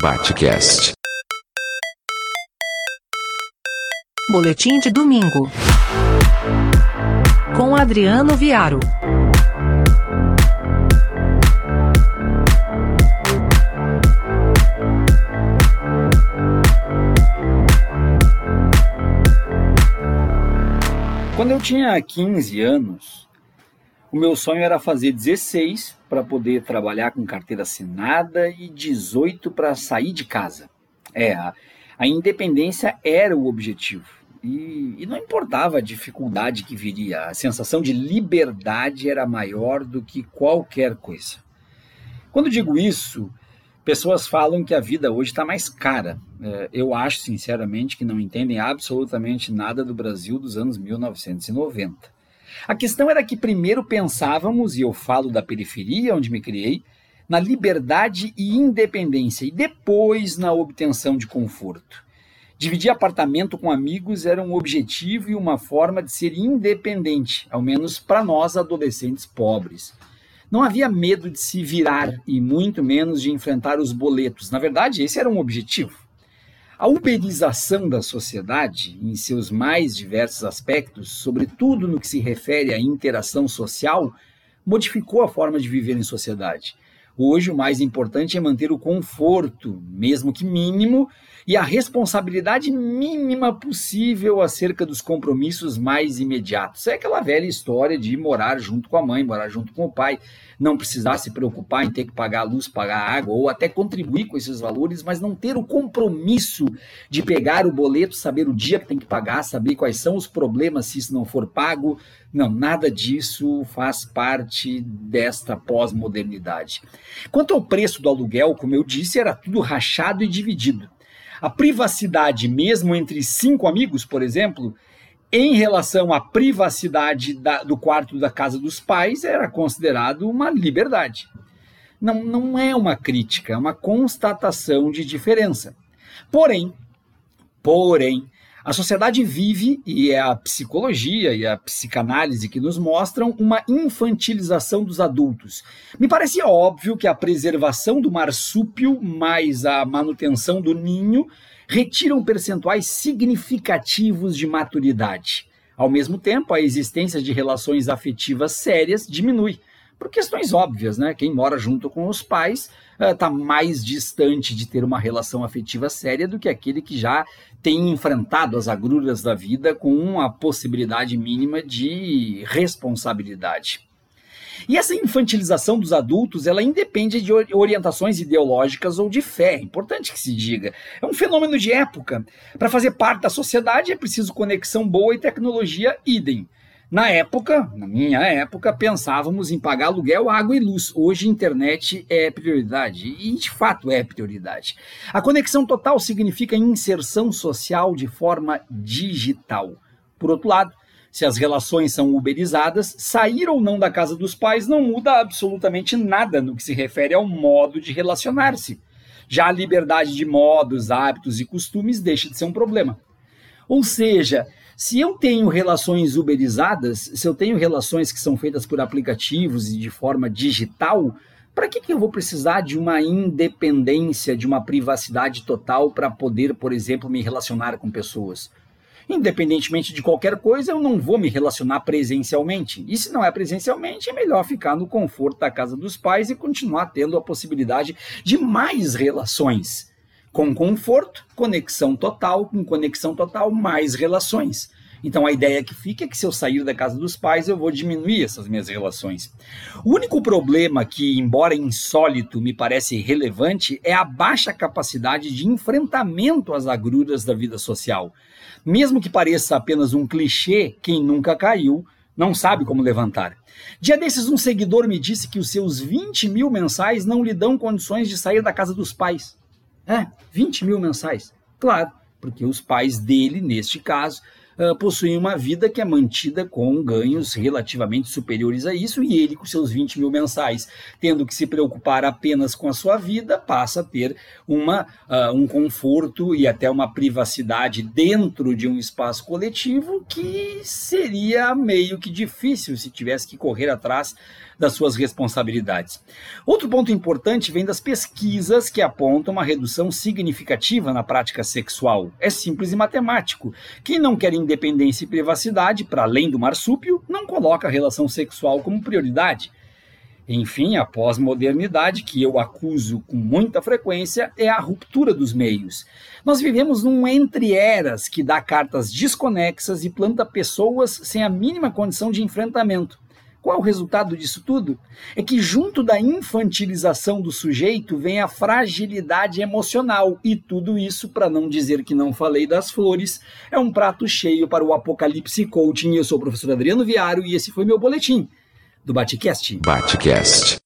Batcast. Boletim de domingo. Com Adriano Viaro. Quando eu tinha 15 anos, o meu sonho era fazer 16 para poder trabalhar com carteira assinada e 18 para sair de casa. É, a, a independência era o objetivo. E, e, não importava a dificuldade que viria, a sensação de liberdade era maior do que qualquer coisa. Quando digo isso, pessoas falam que a vida hoje está mais cara. É, eu acho, sinceramente, que não entendem absolutamente nada do Brasil dos anos 1990. A questão era que primeiro pensávamos, e eu falo da periferia onde me criei, na liberdade e independência, e depois na obtenção de conforto. Dividir apartamento com amigos era um objetivo e uma forma de ser independente, ao menos para nós adolescentes pobres. Não havia medo de se virar e muito menos de enfrentar os boletos. Na verdade, esse era um objetivo. A uberização da sociedade, em seus mais diversos aspectos, sobretudo no que se refere à interação social, modificou a forma de viver em sociedade. Hoje, o mais importante é manter o conforto, mesmo que mínimo, e a responsabilidade mínima possível acerca dos compromissos mais imediatos. É aquela velha história de morar junto com a mãe, morar junto com o pai, não precisar se preocupar em ter que pagar a luz, pagar a água, ou até contribuir com esses valores, mas não ter o compromisso de pegar o boleto, saber o dia que tem que pagar, saber quais são os problemas se isso não for pago. Não, nada disso faz parte desta pós-modernidade. Quanto ao preço do aluguel, como eu disse, era tudo rachado e dividido. A privacidade, mesmo entre cinco amigos, por exemplo, em relação à privacidade da, do quarto da casa dos pais, era considerado uma liberdade. Não, não é uma crítica, é uma constatação de diferença. Porém, porém, a sociedade vive, e é a psicologia e a psicanálise que nos mostram, uma infantilização dos adultos. Me parecia óbvio que a preservação do marsúpio mais a manutenção do ninho retiram percentuais significativos de maturidade. Ao mesmo tempo, a existência de relações afetivas sérias diminui por questões óbvias, né? Quem mora junto com os pais está uh, mais distante de ter uma relação afetiva séria do que aquele que já tem enfrentado as agruras da vida com a possibilidade mínima de responsabilidade. E essa infantilização dos adultos, ela independe de orientações ideológicas ou de fé, é importante que se diga. É um fenômeno de época. Para fazer parte da sociedade é preciso conexão boa e tecnologia idem. Na época, na minha época, pensávamos em pagar aluguel, água e luz. Hoje, internet é prioridade e, de fato, é prioridade. A conexão total significa inserção social de forma digital. Por outro lado, se as relações são uberizadas, sair ou não da casa dos pais não muda absolutamente nada no que se refere ao modo de relacionar-se. Já a liberdade de modos, hábitos e costumes deixa de ser um problema. Ou seja, se eu tenho relações uberizadas, se eu tenho relações que são feitas por aplicativos e de forma digital, para que, que eu vou precisar de uma independência, de uma privacidade total para poder, por exemplo, me relacionar com pessoas? Independentemente de qualquer coisa, eu não vou me relacionar presencialmente. E se não é presencialmente, é melhor ficar no conforto da casa dos pais e continuar tendo a possibilidade de mais relações com conforto, conexão total, com conexão total, mais relações. Então a ideia que fica é que se eu sair da casa dos pais, eu vou diminuir essas minhas relações. O único problema que, embora insólito, me parece relevante é a baixa capacidade de enfrentamento às agruras da vida social. Mesmo que pareça apenas um clichê, quem nunca caiu não sabe como levantar. Dia desses, um seguidor me disse que os seus 20 mil mensais não lhe dão condições de sair da casa dos pais. É, 20 mil mensais. Claro, porque os pais dele, neste caso, uh, possuem uma vida que é mantida com ganhos relativamente superiores a isso, e ele, com seus 20 mil mensais, tendo que se preocupar apenas com a sua vida, passa a ter uma, uh, um conforto e até uma privacidade dentro de um espaço coletivo que seria meio que difícil se tivesse que correr atrás das suas responsabilidades. Outro ponto importante vem das pesquisas que apontam uma redução significativa na prática sexual. É simples e matemático. Quem não quer independência e privacidade, para além do marsúpio, não coloca a relação sexual como prioridade. Enfim, a pós-modernidade, que eu acuso com muita frequência, é a ruptura dos meios. Nós vivemos num entre-eras que dá cartas desconexas e planta pessoas sem a mínima condição de enfrentamento. Qual o resultado disso tudo? É que, junto da infantilização do sujeito, vem a fragilidade emocional, e tudo isso, para não dizer que não falei das flores, é um prato cheio para o Apocalipse Coaching. Eu sou o professor Adriano Viário e esse foi meu boletim do Batcast. Batcast.